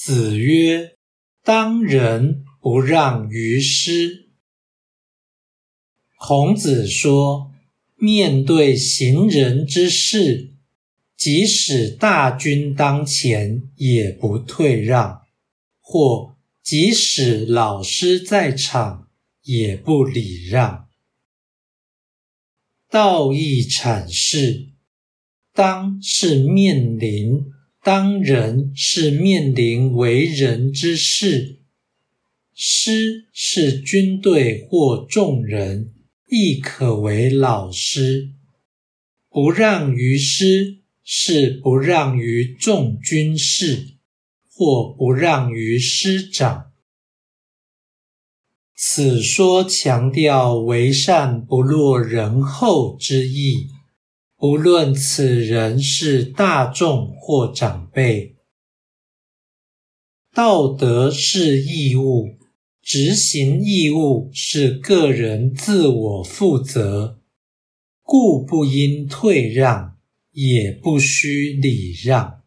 子曰：“当仁不让于师。”孔子说：“面对行人之事，即使大军当前，也不退让；或即使老师在场，也不礼让。”道义阐释：当是面临。当人是面临为人之事，师是军队或众人，亦可为老师。不让于师，是不让于众军士，或不让于师长。此说强调为善不落人后之意。不论此人是大众或长辈，道德是义务，执行义务是个人自我负责，故不应退让，也不需礼让。